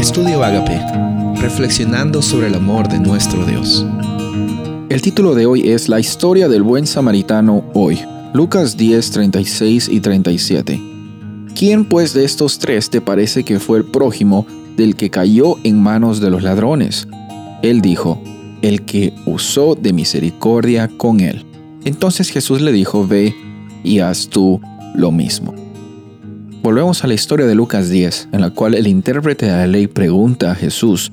Estudio Agape, reflexionando sobre el amor de nuestro Dios. El título de hoy es La historia del buen samaritano hoy. Lucas 10, 36 y 37. ¿Quién pues de estos tres te parece que fue el prójimo del que cayó en manos de los ladrones? Él dijo, el que usó de misericordia con él. Entonces Jesús le dijo, ve y haz tú lo mismo. Volvemos a la historia de Lucas 10, en la cual el intérprete de la ley pregunta a Jesús,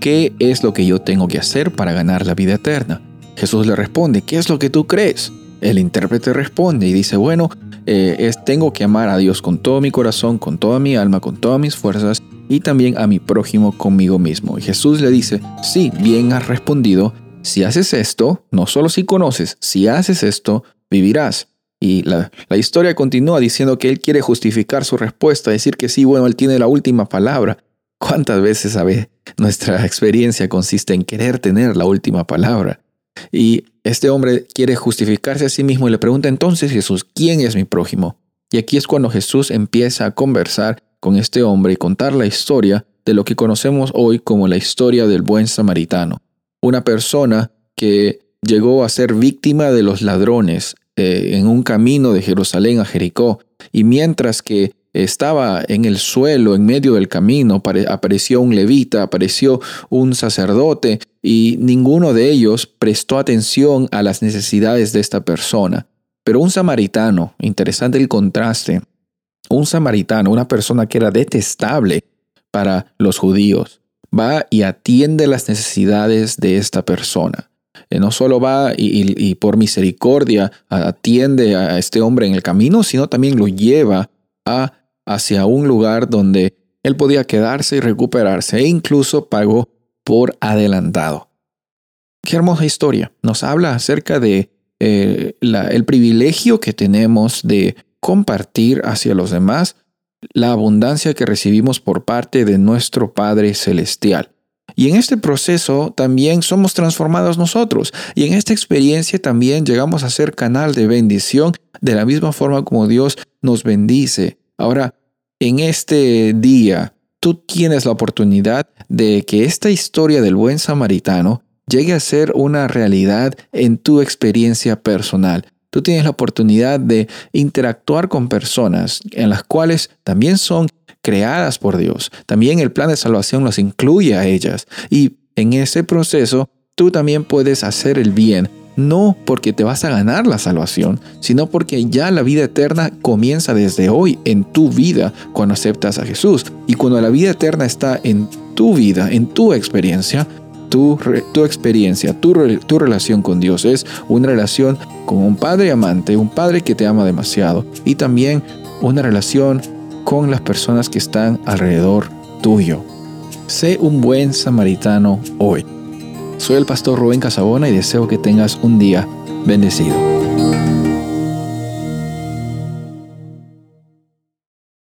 ¿qué es lo que yo tengo que hacer para ganar la vida eterna? Jesús le responde, ¿qué es lo que tú crees? El intérprete responde y dice, bueno, eh, es, tengo que amar a Dios con todo mi corazón, con toda mi alma, con todas mis fuerzas y también a mi prójimo conmigo mismo. Y Jesús le dice, sí, bien has respondido, si haces esto, no solo si conoces, si haces esto, vivirás. Y la, historia continúa diciendo que él quiere justificar su respuesta, decir que sí, bueno, él tiene la última palabra. ¿Cuántas veces, sabe, nuestra experiencia consiste en querer tener la última palabra? Y este hombre quiere justificarse a sí mismo y le pregunta entonces Jesús, ¿quién es mi prójimo? Y aquí es cuando Jesús empieza a conversar con este hombre y contar la historia de lo que conocemos hoy como la historia del buen samaritano. Una persona que llegó a ser víctima de los ladrones eh, en un camino de Jerusalén a Jericó, y mientras que estaba en el suelo, en medio del camino, apareció un levita, apareció un sacerdote, y ninguno de ellos prestó atención a las necesidades de esta persona. Pero un samaritano, interesante el contraste, un samaritano, una persona que era detestable para los judíos, va y atiende las necesidades de esta persona. Eh, no solo va y, por misericordia atiende a este hombre en el camino, sino también lo lleva hacia un lugar donde él podía quedarse y recuperarse e incluso pagó por adelantado. Qué hermosa historia. Nos habla acerca de eh, el privilegio que tenemos de compartir hacia los demás la abundancia que recibimos por parte de nuestro Padre Celestial. Y en este proceso también somos transformados nosotros. Y en esta experiencia también llegamos a ser canal de bendición de la misma forma como Dios nos bendice. Ahora, en este día, tú tienes la oportunidad de que esta historia del buen samaritano llegue a ser una realidad en tu experiencia personal. Tú tienes la oportunidad de interactuar con personas en las cuales también son creadas por Dios. También el plan de salvación los incluye a ellas. Y en ese proceso, tú también puedes hacer el bien, no porque te vas a ganar la salvación, sino porque ya la vida eterna comienza desde hoy en tu vida cuando aceptas a Jesús. Y cuando la vida eterna está en tu vida, en tu experiencia, tu, tu experiencia, tu, tu relación con Dios es una relación con un padre amante, un padre que te ama demasiado y también una relación con las personas que están alrededor tuyo. Sé un buen samaritano hoy. Soy el pastor Rubén Casabona y deseo que tengas un día bendecido.